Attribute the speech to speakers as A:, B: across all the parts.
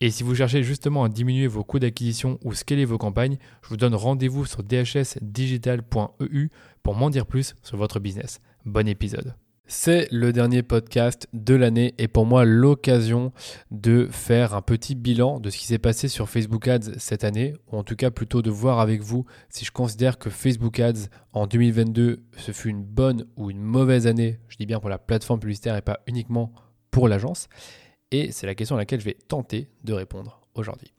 A: Et si vous cherchez justement à diminuer vos coûts d'acquisition ou scaler vos campagnes, je vous donne rendez-vous sur dhsdigital.eu pour m'en dire plus sur votre business. Bon épisode. C'est le dernier podcast de l'année et pour moi l'occasion de faire un petit bilan de ce qui s'est passé sur Facebook Ads cette année, ou en tout cas plutôt de voir avec vous si je considère que Facebook Ads en 2022 ce fut une bonne ou une mauvaise année, je dis bien pour la plateforme publicitaire et pas uniquement pour l'agence. Et c'est la question à laquelle je vais tenter de répondre aujourd'hui.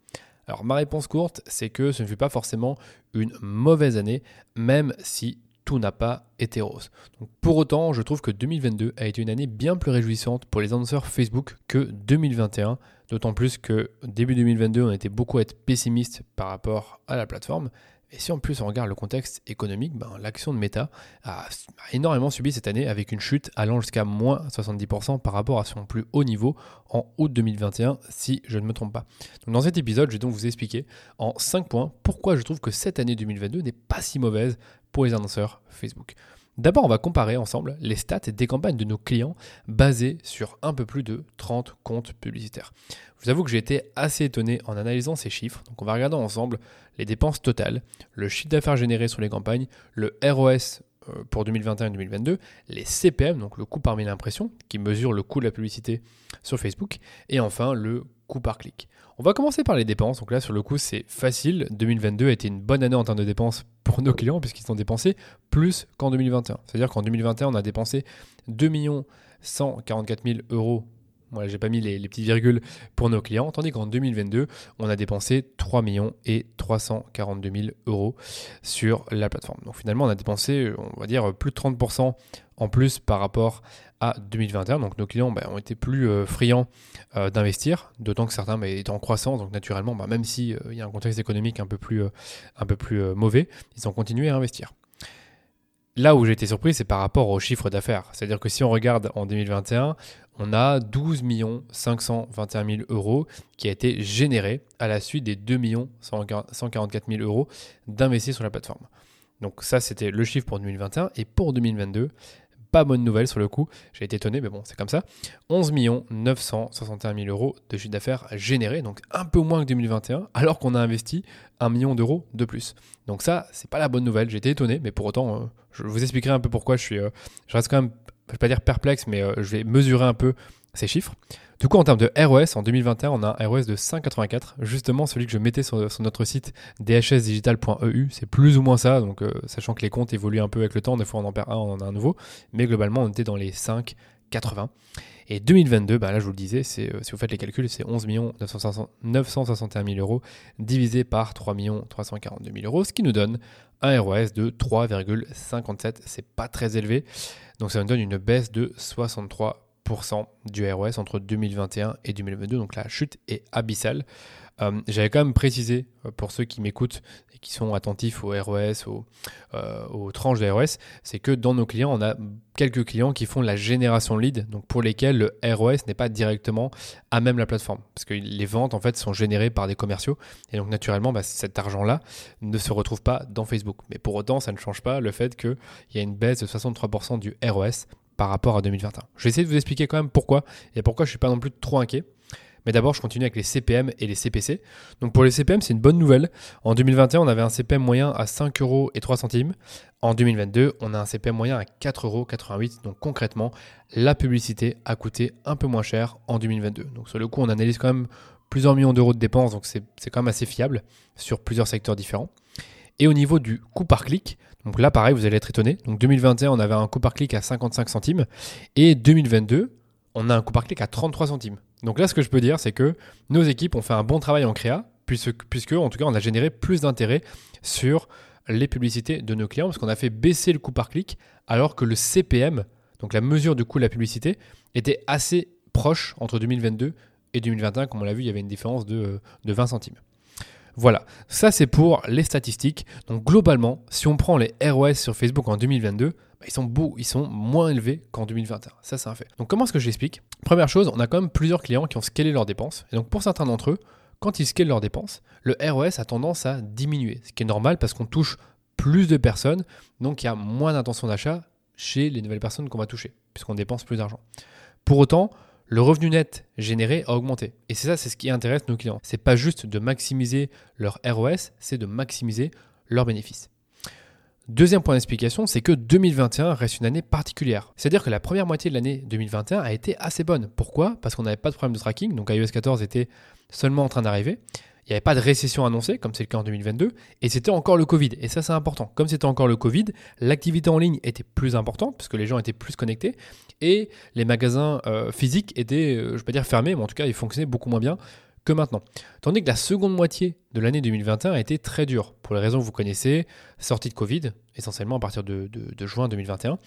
A: Alors ma réponse courte, c'est que ce ne fut pas forcément une mauvaise année, même si tout n'a pas été rose. pour autant, je trouve que 2022 a été une année bien plus réjouissante pour les annonceurs Facebook que 2021, d'autant plus que début 2022, on était beaucoup à être pessimiste par rapport à la plateforme, et si en plus on regarde le contexte économique, ben, l'action de Meta a, énormément subi cette année avec une chute allant jusqu'à moins 70% par rapport à son plus haut niveau en août 2021, si je ne me trompe pas. dans cet épisode, je vais donc vous expliquer en 5 points pourquoi je trouve que cette année 2022 n'est pas si mauvaise pour les annonceurs Facebook. D'abord, on va comparer ensemble les stats des campagnes de nos clients basées sur un peu plus de 30 comptes publicitaires. Je vous avoue que j'ai été assez étonné en analysant ces chiffres. Donc, on va regarder ensemble les dépenses totales, le chiffre d'affaires généré sur les campagnes, le ROS euh, pour 2021 et 2022, les CPM, donc le coût par mille impressions, qui mesure le coût de la publicité sur Facebook, et enfin le coût par clic. On va commencer par les dépenses. Donc là, sur le coup, c'est facile. 2022 a été une bonne année en termes de dépenses pour nos clients puisqu'ils ont dépensé plus qu'en 2021. C'est-à-dire qu'en 2021, on a dépensé 2 144 000 euros voilà, j'ai pas mis les, petites virgules pour nos clients, tandis qu'en 2022, on a dépensé 3 millions et 342 000 euros sur la plateforme. Donc finalement, on a dépensé, on va dire, plus de 30% en plus par rapport à 2021. Donc nos clients bah, ont été plus euh, friands euh, d'investir, d'autant que certains bah, étaient en croissance. Donc naturellement, bah, même s'il euh, y a un contexte économique un peu plus, un peu plus mauvais, ils ont continué à investir. Là où j'ai été surpris, c'est par rapport au chiffre d'affaires. C'est-à-dire que si on regarde en 2021, on a 12 521 000 euros qui a été généré à la suite des 2 144 000 euros d'investis sur la plateforme. Donc ça, c'était le chiffre pour 2021. Et pour 2022, pas bonne nouvelle sur le coup, j'ai été étonné, mais bon, c'est comme ça. 11 961 000 euros de chiffre d'affaires généré, donc un peu moins que 2021, alors qu'on a investi 1 million d'euros de plus. Donc ça, c'est pas la bonne nouvelle, j'ai été étonné, mais pour autant, euh, je vous expliquerai un peu pourquoi je suis, euh, je reste quand même, je vais pas dire perplexe, mais euh, je vais mesurer un peu ces chiffres. Du coup, en termes de ROS, en 2021, on a un ROS de 5,84, justement celui que je mettais sur, notre site dhsdigital.eu. C'est plus ou moins ça, donc euh, sachant que les comptes évoluent un peu avec le temps, des fois on en perd un, on en a un nouveau, mais globalement on était dans les 5,80. Et 2022, bah là je vous le disais, c'est, euh, si vous faites les calculs, c'est 11 961 000 euros divisé par 3 342 000 euros, ce qui nous donne un ROS de 3,57. C'est pas très élevé, donc ça nous donne une baisse de 63 du ROS entre 2021 et 2022. Donc la chute est abyssale. Euh, j'avais quand même précisé euh, pour ceux qui m'écoutent et qui sont attentifs au ROS, euh, aux tranches de ROS, c'est que dans nos clients, on a quelques clients qui font la génération lead, donc pour lesquels le ROS n'est pas directement à même la plateforme, parce que les ventes en fait sont générées par des commerciaux, et donc naturellement, bah, cet argent-là ne se retrouve pas dans Facebook. Mais pour autant, ça ne change pas le fait qu'il y a une baisse de 63% du ROS par rapport à 2021. Je vais essayer de vous expliquer quand même pourquoi et pourquoi je suis pas non plus trop inquiet. Mais d'abord, je continue avec les CPM et les CPC. Donc pour les CPM, c'est une bonne nouvelle. En 2021, on avait un CPM moyen à 5 euros et 3 centimes. En 2022, on a un CPM moyen à 4,88 euros. Donc concrètement, la publicité a coûté un peu moins cher en 2022. Donc sur le coup, on analyse quand même plusieurs millions d'euros de dépenses, donc c'est quand même assez fiable sur plusieurs secteurs différents. Et au niveau du coût par clic, donc là pareil, vous allez être étonné. Donc 2021, on avait un coût par clic à 55 centimes et 2022, on a un coût par clic à 33 centimes. Donc là, ce que je peux dire, c'est que nos équipes ont fait un bon travail en créa, puisque, puisque en tout cas, on a généré plus d'intérêt sur les publicités de nos clients, parce qu'on a fait baisser le coût par clic, alors que le CPM, donc la mesure du coût de la publicité, était assez proche entre 2022 et 2021. Comme on l'a vu, il y avait une différence de, de 20 centimes. Voilà, ça c'est pour les statistiques. Donc globalement, si on prend les ROS sur Facebook en 2022, bah, ils sont beaux, ils sont moins élevés qu'en 2021. Ça c'est un fait. Donc comment est-ce que j'explique? Première chose, on a quand même plusieurs clients qui ont scalé leurs dépenses. Et donc pour certains d'entre eux, quand ils scalent leurs dépenses, le ROS a tendance à diminuer, ce qui est normal parce qu'on touche plus de personnes, donc il y a moins d'intention d'achat chez les nouvelles personnes qu'on va toucher, puisqu'on dépense plus d'argent. Pour autant, le revenu net généré a augmenté. Et c'est ça, c'est ce qui intéresse nos clients. C'est pas juste de maximiser leur ROS, c'est de maximiser leurs bénéfices. Deuxième point d'explication, c'est que 2021 reste une année particulière. C'est-à-dire que la première moitié de l'année 2021 a été assez bonne. Pourquoi? Parce qu'on n'avait pas de problème de tracking, donc iOS 14 était seulement en train d'arriver. Il n'y avait pas de récession annoncée, comme c'est le cas en 2022, et c'était encore le Covid. Et ça, c'est important. Comme c'était encore le Covid, l'activité en ligne était plus importante, parce que les gens étaient plus connectés, et les magasins euh, physiques étaient, euh, je ne vais pas dire fermés, mais en tout cas, ils fonctionnaient beaucoup moins bien que maintenant. Tandis que la seconde moitié de l'année 2021 a été très dure, pour les raisons que vous connaissez, sortie de Covid, essentiellement à partir de, juin 2021,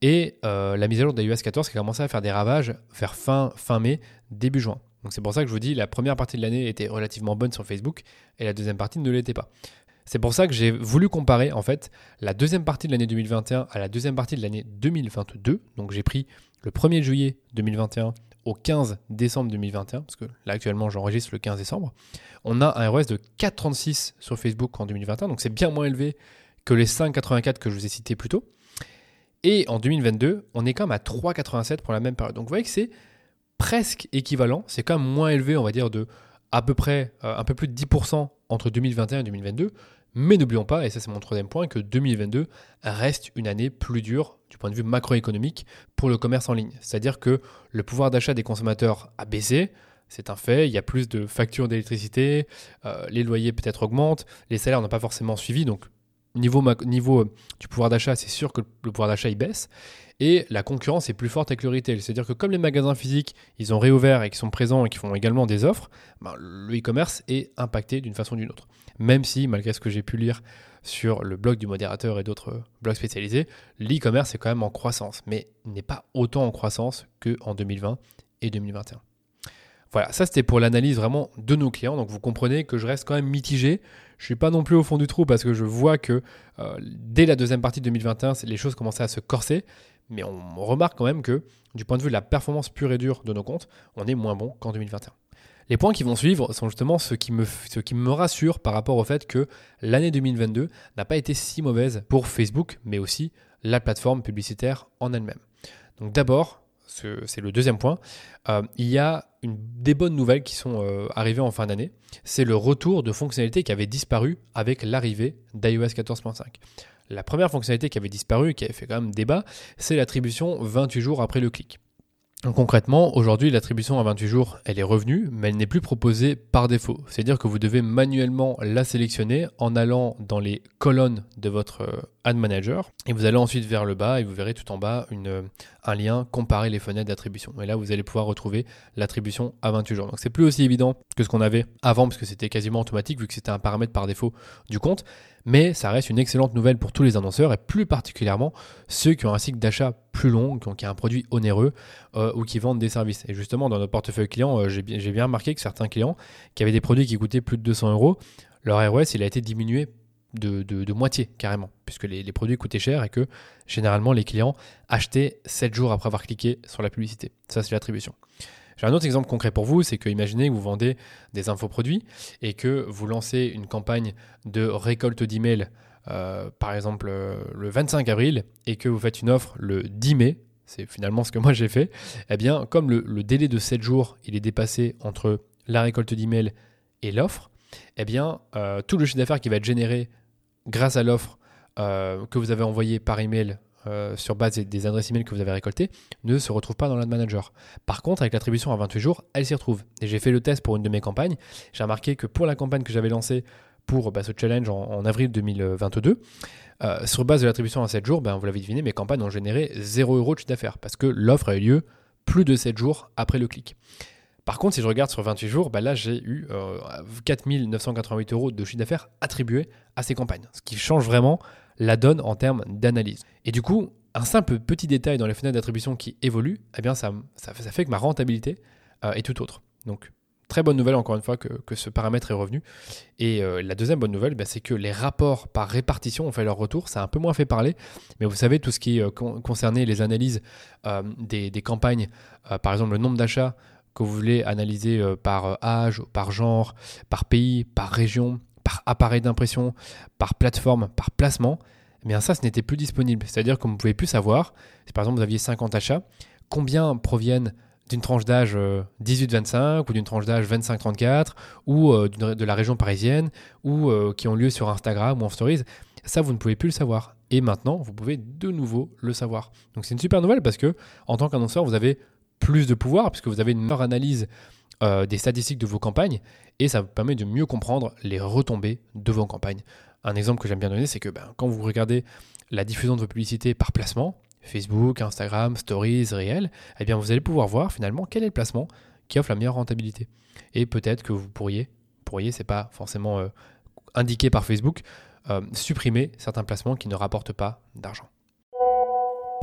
A: et euh, la mise à jour d'iOS 14 qui a commencé à faire des ravages vers fin mai, début juin. Donc c'est pour ça que je vous dis, la première partie de l'année était relativement bonne sur Facebook et la deuxième partie ne l'était pas. C'est pour ça que j'ai voulu comparer en fait la deuxième partie de l'année 2021 à la deuxième partie de l'année 2022. Donc j'ai pris le 1er juillet 2021 au 15 décembre 2021, parce que là actuellement j'enregistre le 15 décembre. On a un ROS de 4,36 sur Facebook en 2021, donc c'est bien moins élevé que les 5,84 que je vous ai cités plus tôt. Et en 2022, on est quand même à 3,87 pour la même période. Donc vous voyez que c'est presque équivalent. C'est quand même moins élevé, on va dire, de à peu près euh, un peu plus de 10% entre 2021 et 2022. Mais n'oublions pas, et ça c'est mon troisième point, que 2022 reste une année plus dure du point de vue macroéconomique pour le commerce en ligne. C'est-à-dire que le pouvoir d'achat des consommateurs a baissé, c'est un fait, il y a plus de factures d'électricité, euh, les loyers peut-être augmentent, les salaires n'ont pas forcément suivi, donc niveau, niveau euh, du pouvoir d'achat, c'est sûr que le pouvoir d'achat il baisse. Et la concurrence est plus forte avec le retail. C'est-à-dire que comme les magasins physiques, ils ont réouvert et qui sont présents et qui font également des offres, ben, le e-commerce est impacté d'une façon ou d'une autre. Même si, malgré ce que j'ai pu lire sur le blog du modérateur et d'autres blogs spécialisés, l'e-commerce est quand même en croissance, mais n'est pas autant en croissance qu'en 2020 et 2021. Voilà, ça c'était pour l'analyse vraiment de nos clients. Donc vous comprenez que je reste quand même mitigé. Je ne suis pas non plus au fond du trou parce que je vois que euh, dès la deuxième partie de 2021, les choses commençaient à se corser. Mais on remarque quand même que du point de vue de la performance pure et dure de nos comptes, on est moins bon qu'en 2021. Les points qui vont suivre sont justement ceux qui me, ceux qui me rassurent par rapport au fait que l'année 2022 n'a pas été si mauvaise pour Facebook, mais aussi la plateforme publicitaire en elle-même. Donc d'abord, c'est le deuxième point, euh, il y a des bonnes nouvelles qui sont euh, arrivées en fin d'année. C'est le retour de fonctionnalités qui avaient disparu avec l'arrivée d'iOS 14.5. La première fonctionnalité qui avait disparu qui avait fait quand même débat, c'est l'attribution 28 jours après le clic. concrètement, aujourd'hui, l'attribution à 28 jours, elle est revenue, mais elle n'est plus proposée par défaut. C'est-à-dire que vous devez manuellement la sélectionner en allant dans les colonnes de votre euh, Ad Manager et vous allez ensuite vers le bas et vous verrez tout en bas une, un lien comparer les fenêtres d'attribution. Et là, vous allez pouvoir retrouver l'attribution à 28 jours. Donc c'est plus aussi évident que ce qu'on avait avant parce que c'était quasiment automatique vu que c'était un paramètre par défaut du compte. Mais ça reste une excellente nouvelle pour tous les annonceurs et plus particulièrement ceux qui ont un cycle d'achat plus long, qui ont, un produit onéreux euh, ou qui vendent des services. Et justement, dans notre portefeuille client, euh, j'ai bien remarqué que certains clients qui avaient des produits qui coûtaient plus de 200 euros, leur ROS il a été diminué de, moitié carrément, puisque les, produits coûtaient cher et que généralement les clients achetaient 7 jours après avoir cliqué sur la publicité. Ça, c'est l'attribution. J'ai un autre exemple concret pour vous, c'est que imaginez que vous vendez des infoproduits et que vous lancez une campagne de récolte d'emails, euh, par exemple euh, le 25 avril, et que vous faites une offre le 10 mai, c'est finalement ce que moi j'ai fait, eh bien comme le, délai de 7 jours il est dépassé entre la récolte d'emails et l'offre, eh bien euh, tout le chiffre d'affaires qui va être généré grâce à l'offre euh, que vous avez envoyée par email euh, sur base des adresses email que vous avez récoltées, ne se retrouve pas dans l'ad manager. Par contre, avec l'attribution à 28 jours, elle s'y retrouve. Et j'ai fait le test pour une de mes campagnes. J'ai remarqué que pour la campagne que j'avais lancée pour bah, ce challenge en, avril 2022. Euh, sur base de l'attribution à 7 jours, ben, vous l'avez deviné, mes campagnes ont généré 0 euros de chiffre d'affaires parce que l'offre a eu lieu plus de 7 jours après le clic. Par contre, si je regarde sur 28 jours, ben là j'ai eu 4 988 euros de chiffre d'affaires attribués à ces campagnes, ce qui change vraiment la donne en termes d'analyse. Et du coup, un simple petit détail dans les fenêtres d'attribution qui évolue, eh bien ça, fait que ma rentabilité euh, est tout autre. Donc très bonne nouvelle encore une fois que, ce paramètre est revenu. Et euh, la deuxième bonne nouvelle, bah, c'est que les rapports par répartition ont fait leur retour. Ça a un peu moins fait parler, mais vous savez, tout ce qui euh, concernait les analyses des, campagnes, par exemple le nombre d'achats que vous voulez analyser par âge, par genre, par pays, par région, par appareil d'impression, par plateforme, par placement, eh bien ça, ce n'était plus disponible. C'est-à-dire que vous ne pouvez plus savoir, si par exemple vous aviez 50 achats, combien proviennent d'une tranche d'âge 18-25 euh, ou d'une tranche d'âge 25-34 ou euh, de la région parisienne ou euh, qui ont lieu sur Instagram ou en stories. Ça, vous ne pouvez plus le savoir. Et maintenant, vous pouvez de nouveau le savoir. Donc c'est une super nouvelle parce que en tant qu'annonceur, vous avez plus de pouvoir puisque vous avez une meilleure analyse des statistiques de vos campagnes et ça vous permet de mieux comprendre les retombées de vos campagnes. Un exemple que j'aime bien donner, c'est que ben, quand vous regardez la diffusion de vos publicités par placement, Facebook, Instagram, Stories, Réel, eh bien vous allez pouvoir voir finalement quel est le placement qui offre la meilleure rentabilité. Et peut-être que vous pourriez, pourriez, c'est pas forcément euh, indiqué par Facebook, euh, supprimer certains placements qui ne rapportent pas d'argent.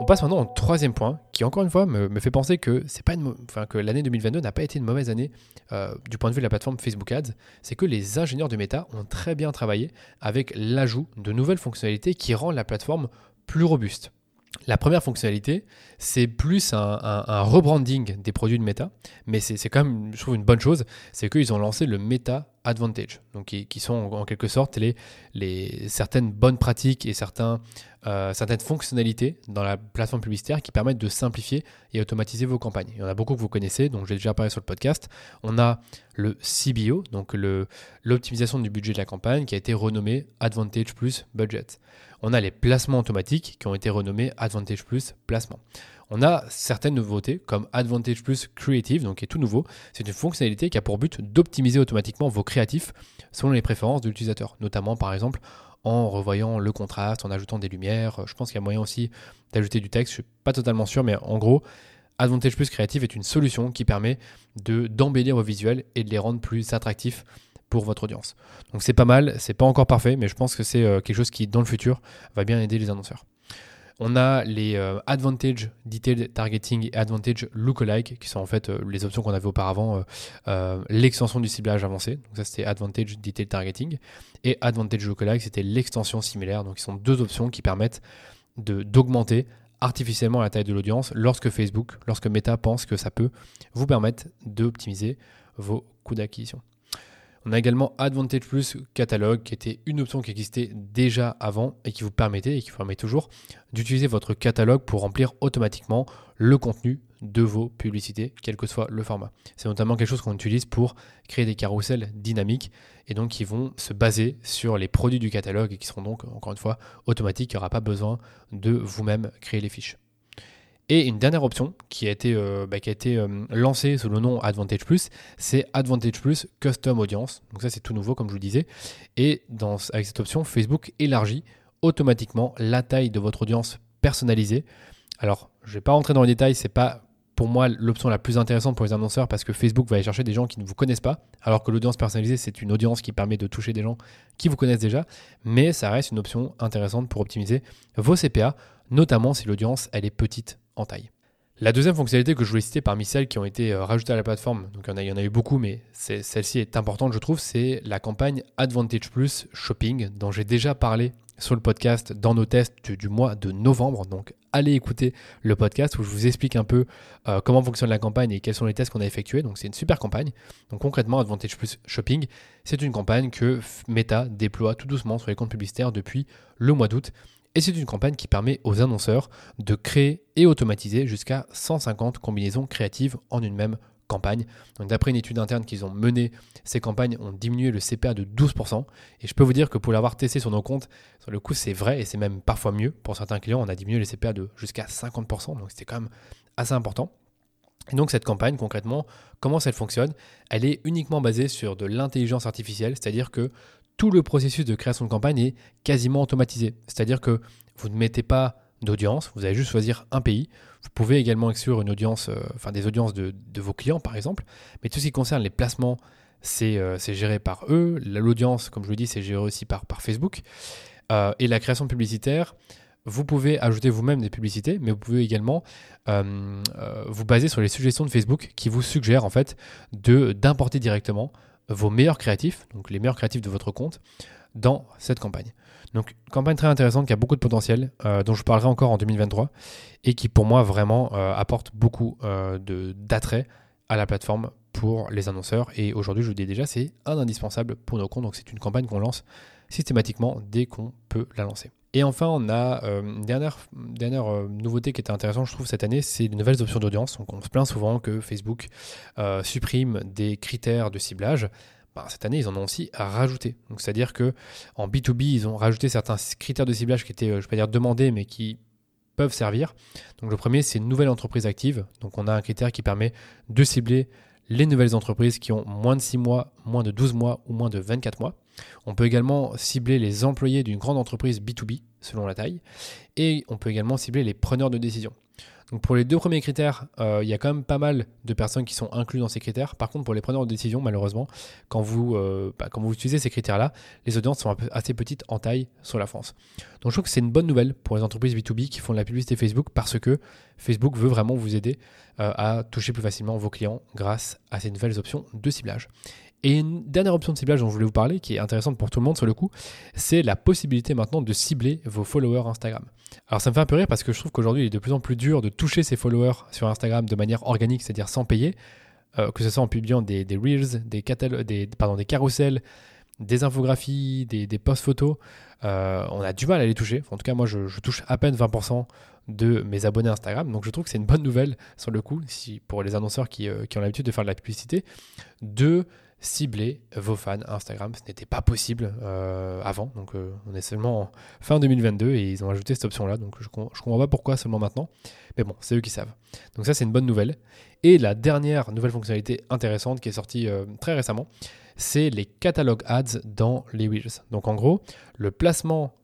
A: On passe maintenant au troisième point, qui encore une fois me, fait penser que l'année 2022 n'a pas été une mauvaise année euh, du point de vue de la plateforme Facebook Ads. C'est que les ingénieurs de Meta ont très bien travaillé avec l'ajout de nouvelles fonctionnalités qui rendent la plateforme plus robuste. La première fonctionnalité, c'est plus un, rebranding des produits de Meta, mais c'est quand même, je trouve, une bonne chose, c'est qu'ils ont lancé le Meta Advantage, donc qui, sont en, quelque sorte les, certaines bonnes pratiques et euh, certaines fonctionnalités dans la plateforme publicitaire qui permettent de simplifier et automatiser vos campagnes. Il y en a beaucoup que vous connaissez, donc j'ai déjà parlé sur le podcast. On a le CBO, donc l'optimisation du budget de la campagne, qui a été renommé Advantage Plus Budget on a les placements automatiques qui ont été renommés Advantage Plus Placement. On a certaines nouveautés comme Advantage Plus Creative, donc qui est tout nouveau. C'est une fonctionnalité qui a pour but d'optimiser automatiquement vos créatifs selon les préférences de l'utilisateur, notamment par exemple en revoyant le contraste, en ajoutant des lumières. Je pense qu'il y a moyen aussi d'ajouter du texte, je ne suis pas totalement sûr, mais en gros, Advantage Plus Creative est une solution qui permet de d'embellir vos visuels et de les rendre plus attractifs pour votre audience. Donc c'est pas mal, c'est pas encore parfait, mais je pense que c'est euh, quelque chose qui, dans le futur, va bien aider les annonceurs. On a les euh, Advantage Detailed Targeting et Advantage Lookalike, qui sont en fait euh, les options qu'on avait auparavant, l'extension du ciblage avancé. Donc ça c'était Advantage Detailed Targeting. Et Advantage Lookalike, c'était l'extension similaire. Donc ils sont deux options qui permettent d'augmenter artificiellement la taille de l'audience lorsque Facebook, lorsque Meta pense que ça peut vous permettre d'optimiser vos coûts d'acquisition. On a également Advantage Plus Catalogue, qui était une option qui existait déjà avant et qui vous permettait et qui vous permet toujours d'utiliser votre catalogue pour remplir automatiquement le contenu de vos publicités, quel que soit le format. C'est notamment quelque chose qu'on utilise pour créer des carousels dynamiques et donc qui vont se baser sur les produits du catalogue et qui seront donc, encore une fois, automatiques. Il n'y aura pas besoin de vous-même créer les fiches. Et une dernière option qui a été, euh, bah, euh, lancée sous le nom Advantage Plus, c'est Advantage Plus Custom Audience. Donc ça c'est tout nouveau comme je vous le disais. Et avec cette option, Facebook élargit automatiquement la taille de votre audience personnalisée. Alors je ne vais pas rentrer dans les détails, c'est pas pour moi l'option la plus intéressante pour les annonceurs parce que Facebook va aller chercher des gens qui ne vous connaissent pas, alors que l'audience personnalisée, c'est une audience qui permet de toucher des gens qui vous connaissent déjà, mais ça reste une option intéressante pour optimiser vos CPA, notamment si l'audience elle est petite taille. La deuxième fonctionnalité que je voulais citer parmi celles qui ont été euh, rajoutées à la plateforme, donc il y en a, eu beaucoup, mais celle-ci est importante, je trouve, c'est la campagne Advantage Plus Shopping, dont j'ai déjà parlé sur le podcast dans nos tests du, mois de novembre. Donc allez écouter le podcast où je vous explique un peu euh, comment fonctionne la campagne et quels sont les tests qu'on a effectués. Donc c'est une super campagne. Donc concrètement, Advantage Plus Shopping, c'est une campagne que Meta déploie tout doucement sur les comptes publicitaires depuis le mois d'août. Et c'est une campagne qui permet aux annonceurs de créer et automatiser jusqu'à 150 combinaisons créatives en une même campagne. Donc d'après une étude interne qu'ils ont menée, ces campagnes ont diminué le CPA de 12%. Et je peux vous dire que pour l'avoir testé sur nos comptes, sur le coup c'est vrai et c'est même parfois mieux. Pour certains clients, on a diminué les CPA de jusqu'à 50%. Donc c'était quand même assez important. Donc cette campagne, concrètement, comment elle fonctionne? Elle est uniquement basée sur de l'intelligence artificielle, c'est-à-dire que tout le processus de création de campagne est quasiment automatisé. C'est-à-dire que vous ne mettez pas d'audience, vous allez juste choisir un pays. Vous pouvez également exclure euh, des audiences de, vos clients par exemple. Mais tout ce qui concerne les placements, c'est euh, géré par eux. L'audience, comme je le dis, c'est géré aussi par, par Facebook. Euh, et la création publicitaire, vous pouvez ajouter vous-même des publicités, mais vous pouvez également vous baser sur les suggestions de Facebook qui vous suggèrent en fait d'importer directement vos meilleurs créatifs, donc les meilleurs créatifs de votre compte, dans cette campagne. Donc, campagne très intéressante qui a beaucoup de potentiel, euh, dont je parlerai encore en 2023, et qui pour moi vraiment euh, apporte beaucoup euh, d'attrait à la plateforme pour les annonceurs. Et aujourd'hui, je vous dis déjà, c'est un indispensable pour nos comptes. Donc, c'est une campagne qu'on lance systématiquement dès qu'on peut la lancer. Et enfin, on a une dernière, dernière nouveauté qui était intéressante, je trouve, cette année, c'est les nouvelles options d'audience. On se plaint souvent que Facebook supprime des critères de ciblage. Bah, cette année, ils en ont aussi rajouté. C'est-à-dire que en B2B, ils ont rajouté certains critères de ciblage qui étaient, euh, je ne dire demandés, mais qui peuvent servir. Donc, le premier, c'est une nouvelle entreprise active. Donc, on a un critère qui permet de cibler les nouvelles entreprises qui ont moins de 6 mois, moins de 12 mois ou moins de 24 mois. On peut également cibler les employés d'une grande entreprise B2B selon la taille. Et on peut également cibler les preneurs de décision. Donc pour les deux premiers critères, euh, il y a quand même pas mal de personnes qui sont incluses dans ces critères. Par contre, pour les preneurs de décision, malheureusement, quand vous, euh, bah, utilisez ces critères-là, les audiences sont assez petites en taille sur la France. Donc je trouve que c'est une bonne nouvelle pour les entreprises B2B qui font de la publicité Facebook parce que Facebook veut vraiment vous aider euh, à toucher plus facilement vos clients grâce à ces nouvelles options de ciblage. Et une dernière option de ciblage dont je voulais vous parler, qui est intéressante pour tout le monde sur le coup, c'est la possibilité maintenant de cibler vos followers Instagram. Alors ça me fait un peu rire parce que je trouve qu'aujourd'hui il est de plus en plus dur de toucher ses followers sur Instagram de manière organique, c'est-à-dire sans payer, euh, que ce soit en publiant des, reels, des, des, des carousels, des infographies, des, des posts photos. Euh, on a du mal à les toucher. En tout cas, moi je, touche à peine 20% de mes abonnés Instagram. Donc je trouve que c'est une bonne nouvelle sur le coup, pour les annonceurs qui, euh, qui ont l'habitude de faire de la publicité, de cibler vos fans Instagram. Ce n'était pas possible euh, avant. Donc euh, on est seulement fin 2022 et ils ont ajouté cette option-là. Donc je ne comprends pas pourquoi seulement maintenant. Mais bon, c'est eux qui savent. Donc ça c'est une bonne nouvelle. Et la dernière nouvelle fonctionnalité intéressante qui est sortie euh, très récemment, c'est les catalogues ads dans les Reels. Donc en gros, le placement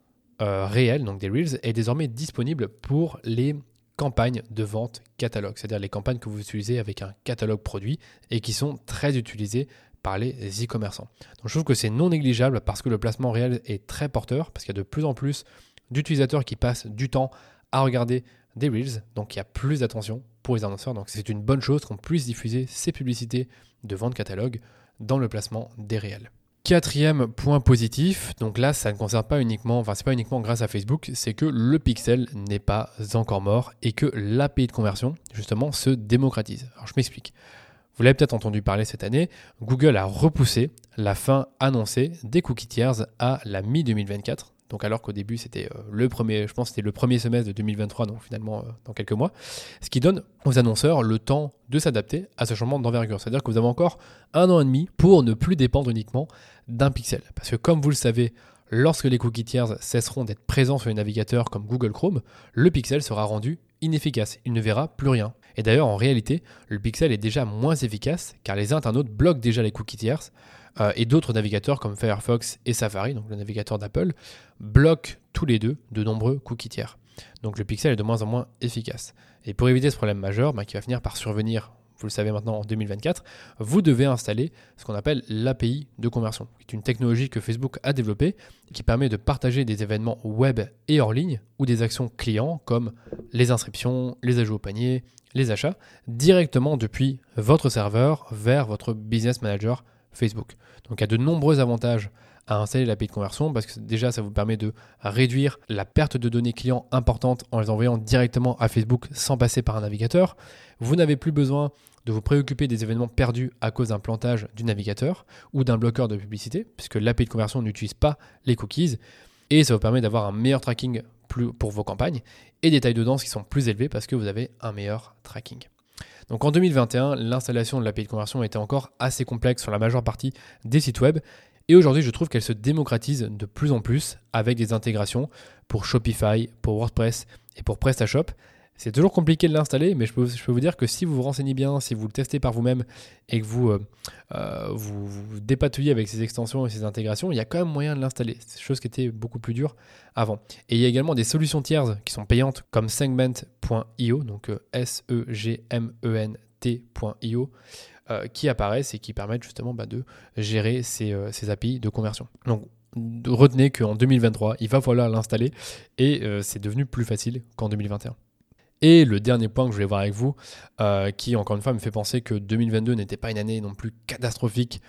A: réel, donc des Reels, est désormais disponible pour les campagnes de vente catalogue, c'est-à-dire les campagnes que vous utilisez avec un catalogue produit et qui sont très utilisées par les e-commerçants. Je trouve que c'est non négligeable parce que le placement réel est très porteur, parce qu'il y a de plus en plus d'utilisateurs qui passent du temps à regarder des Reels, donc il y a plus d'attention pour les annonceurs, donc c'est une bonne chose qu'on puisse diffuser ces publicités de vente catalogue dans le placement des réels. Quatrième point positif, donc là ça ne concerne pas uniquement, enfin c'est pas uniquement grâce à Facebook, c'est que le pixel n'est pas encore mort et que l'API de conversion justement se démocratise. Alors je m'explique. Vous l'avez peut-être entendu parler cette année, Google a repoussé la fin annoncée des cookies tiers à la mi-2024. Donc alors qu'au début c'était euh, le premier, je pense c'était le premier semestre de 2023, donc finalement euh, dans quelques mois, ce qui donne aux annonceurs le temps de s'adapter à ce changement d'envergure. C'est-à-dire que vous avez encore un an et demi pour ne plus dépendre uniquement d'un pixel. Parce que comme vous le savez, lorsque les cookies tiers cesseront d'être présents sur les navigateurs comme Google Chrome, le pixel sera rendu inefficace. Il ne verra plus rien. Et d'ailleurs, en réalité, le Pixel est déjà moins efficace car les internautes bloquent déjà les cookies tiers euh, et d'autres navigateurs comme Firefox et Safari, donc le navigateur d'Apple, bloquent tous les deux de nombreux cookies tiers. Donc le Pixel est de moins en moins efficace. Et pour éviter ce problème majeur, bah, qui va finir par survenir, vous le savez maintenant en 2024, vous devez installer ce qu'on appelle l'API de conversion, qui est une technologie que Facebook a développée qui permet de partager des événements web et hors ligne ou des actions clients comme les inscriptions, les ajouts au panier, les achats, directement depuis votre serveur vers votre business manager Facebook. Donc il y a de nombreux avantages à installer l'API de conversion parce que déjà ça vous permet de réduire la perte de données clients importantes en les envoyant directement à Facebook sans passer par un navigateur. Vous n'avez plus besoin de vous préoccuper des événements perdus à cause d'un plantage du navigateur ou d'un bloqueur de publicité puisque l'API de conversion n'utilise pas les cookies et ça vous permet d'avoir un meilleur tracking pour vos campagnes et des tailles de danse qui sont plus élevées parce que vous avez un meilleur tracking. Donc en 2021, l'installation de l'API de conversion était encore assez complexe sur la majeure partie des sites web et aujourd'hui, je trouve qu'elle se démocratise de plus en plus avec des intégrations pour Shopify, pour WordPress et pour PrestaShop. C'est toujours compliqué de l'installer, mais je peux, vous dire que si vous vous renseignez bien, si vous le testez par vous-même et que vous, euh, euh, vous, dépatouillez avec ces extensions et ces intégrations, il y a quand même moyen de l'installer. C'est chose qui était beaucoup plus dure avant. Et il y a également des solutions tierces qui sont payantes comme segment.io, donc euh, S-E-G-M-E-N-T.io. Qui apparaissent et qui permettent justement bah, de gérer ces, API de conversion. Donc retenez qu'en 2023, il va falloir l'installer et c'est devenu plus facile qu'en 2021. Et le dernier point que je voulais voir avec vous, qui encore une fois me fait penser que 2022 n'était pas une année non plus catastrophique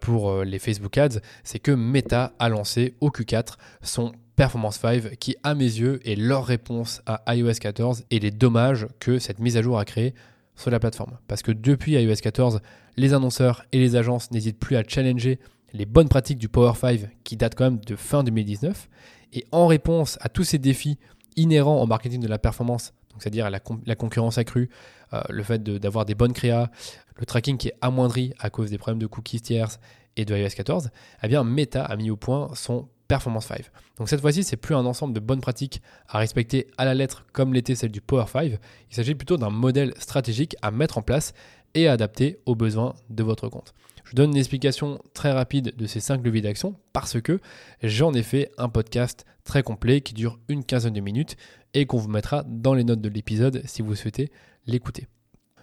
A: pour les Facebook Ads, c'est que Meta a lancé au Q4 son Performance 5 qui à mes yeux est leur réponse à iOS 14 et les dommages que cette mise à jour a créé sur la plateforme. Parce que depuis iOS 14, les annonceurs et les agences n'hésitent plus à challenger les bonnes pratiques du Power 5 qui datent quand même de fin 2019. Et en réponse à tous ces défis inhérents au marketing de la performance, c'est-à-dire la, concurrence accrue, euh, le fait d'avoir des bonnes créas, le tracking qui est amoindri à cause des problèmes de cookies tiers et de iOS 14, eh bien Meta a mis au point son Performance 5. Donc cette fois-ci, c'est plus un ensemble de bonnes pratiques à respecter à la lettre comme l'était celle du Power 5. Il s'agit plutôt d'un modèle stratégique à mettre en place et à adapter aux besoins de votre compte. Je donne une explication très rapide de ces 5 leviers d'action parce que j'en ai fait un podcast très complet qui dure une quinzaine de minutes et qu'on vous mettra dans les notes de l'épisode si vous souhaitez l'écouter.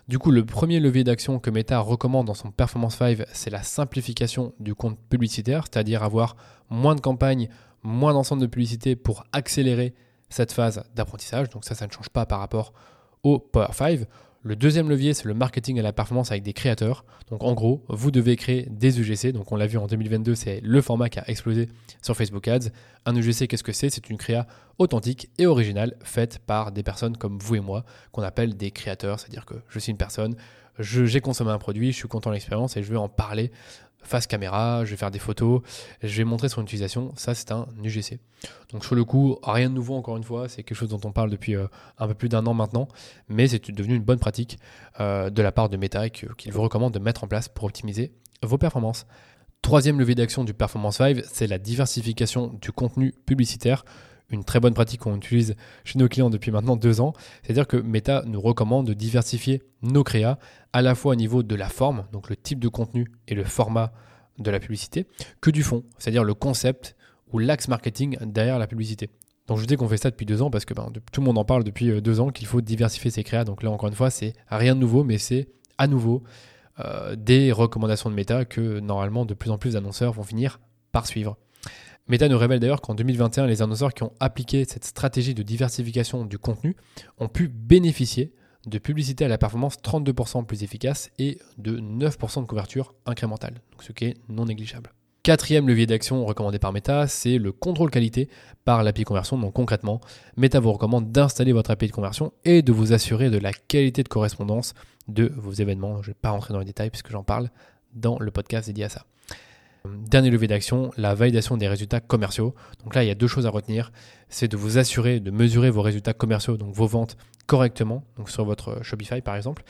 A: Du coup, le premier levier d'action que Meta recommande dans son Performance 5, c'est la simplification du compte publicitaire, c'est-à-dire avoir moins de campagnes, moins d'ensemble de publicité pour accélérer cette phase d'apprentissage. Donc ça, ça ne change pas par rapport au Power 5. Le deuxième levier, c'est le marketing à la performance avec des créateurs. Donc en gros, vous devez créer des UGC. Donc on l'a vu en 2022, c'est le format qui a explosé sur Facebook Ads. Un UGC, qu'est-ce que c'est? C'est une créa authentique et originale faite par des personnes comme vous et moi, qu'on appelle des créateurs. C'est-à-dire que je suis une personne, j'ai consommé un produit, je suis content de l'expérience et je veux en parler face caméra, je vais faire des photos, je vais montrer son utilisation. Ça, c'est un UGC. Donc sur le coup, rien de nouveau encore une fois, c'est quelque chose dont on parle depuis euh, un peu plus d'un an maintenant, mais c'est devenu une bonne pratique euh, de la part de Meta qu'il vous recommande de mettre en place pour optimiser vos performances. Troisième levier d'action du Performance 5, c'est la diversification du contenu publicitaire une très bonne pratique qu'on utilise chez nos clients depuis maintenant deux ans. C'est-à-dire que Meta nous recommande de diversifier nos créas à la fois au niveau de la forme, donc le type de contenu et le format de la publicité, que du fond, c'est-à-dire le concept ou l'axe marketing derrière la publicité. Donc je dis qu'on fait ça depuis deux ans parce que ben, tout le monde en parle depuis euh, deux ans qu'il faut diversifier ses créas. Donc là encore une fois, c'est rien de nouveau, mais c'est à nouveau euh, des recommandations de Meta que normalement de plus en plus d'annonceurs vont finir par suivre. Meta nous révèle d'ailleurs qu'en 2021, les annonceurs qui ont appliqué cette stratégie de diversification du contenu ont pu bénéficier de publicités à la performance 32% plus efficace et de 9% de couverture incrémentale, ce qui est non négligeable. Quatrième levier d'action recommandé par Meta, c'est le contrôle qualité par l'API conversion. Donc concrètement, Meta vous recommande d'installer votre API de conversion et de vous assurer de la qualité de correspondance de vos événements. Je ne vais pas rentrer dans les détails puisque j'en parle dans le podcast dédié à ça. Dernier levier d'action, la validation des résultats commerciaux. Donc là, il y a deux choses à retenir. C'est de vous assurer de mesurer vos résultats commerciaux, donc vos ventes correctement, donc sur votre Shopify par exemple,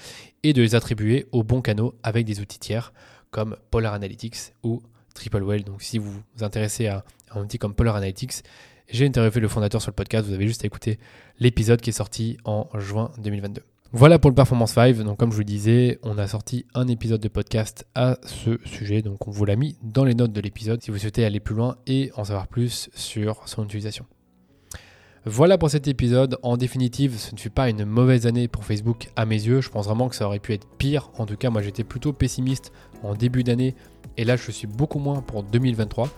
A: et de les attribuer aux bons canaux avec des outils tiers comme Polar Analytics ou Triple Whale. Donc si vous vous intéressez à un outil comme Polar Analytics, j'ai interviewé le fondateur sur le podcast, vous avez juste à écouter l'épisode qui est sorti en juin 2022. Voilà pour le Performance 5. Donc, comme je vous disais, on a sorti un épisode de podcast à ce sujet. Donc, on vous l'a mis dans les notes de l'épisode si vous souhaitez aller plus loin et en savoir plus sur son utilisation. Voilà pour cet épisode. En définitive, ce ne fut pas une mauvaise année pour Facebook à mes yeux. Je pense vraiment que ça aurait pu être pire. En tout cas, moi j'étais plutôt pessimiste en début d'année et là je suis beaucoup moins pour 2023.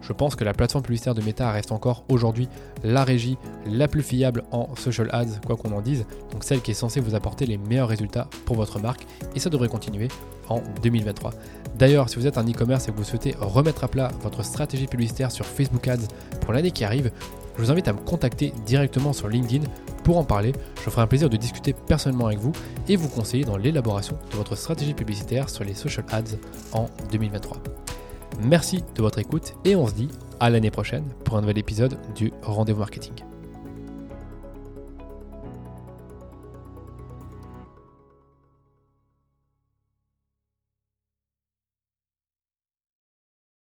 A: Je pense que la plateforme publicitaire de Meta reste encore aujourd'hui la régie la plus fiable en social ads, quoi qu'on en dise, donc celle qui est censée vous apporter les meilleurs résultats pour votre marque et ça devrait continuer en 2023. D'ailleurs, si vous êtes un e-commerce et que vous souhaitez remettre à plat votre stratégie publicitaire sur Facebook Ads pour l'année qui arrive, je vous invite à me contacter directement sur LinkedIn pour en parler. Je ferai un plaisir de discuter personnellement avec vous et vous conseiller dans l'élaboration de votre stratégie publicitaire sur les social ads en 2023. Merci de votre écoute et on se dit à l'année prochaine pour un nouvel épisode du Rendez-vous Marketing.